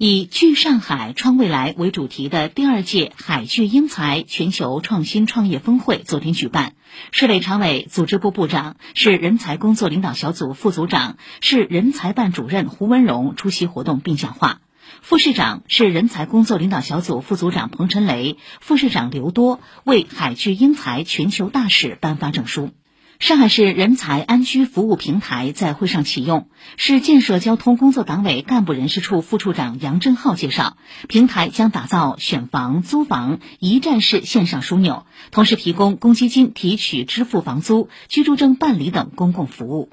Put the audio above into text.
以“聚上海、创未来”为主题的第二届海聚英才全球创新创业峰会昨天举办。市委常委、组织部部长、市人才工作领导小组副组长、市人才办主任胡文荣出席活动并讲话。副市长、市人才工作领导小组副组长彭晨雷、副市长刘多为海聚英才全球大使颁发证书。上海市人才安居服务平台在会上启用。市建设交通工作党委干部人事处副处长杨振浩介绍，平台将打造选房、租房一站式线上枢纽，同时提供公积金提取、支付房租、居住证办理等公共服务。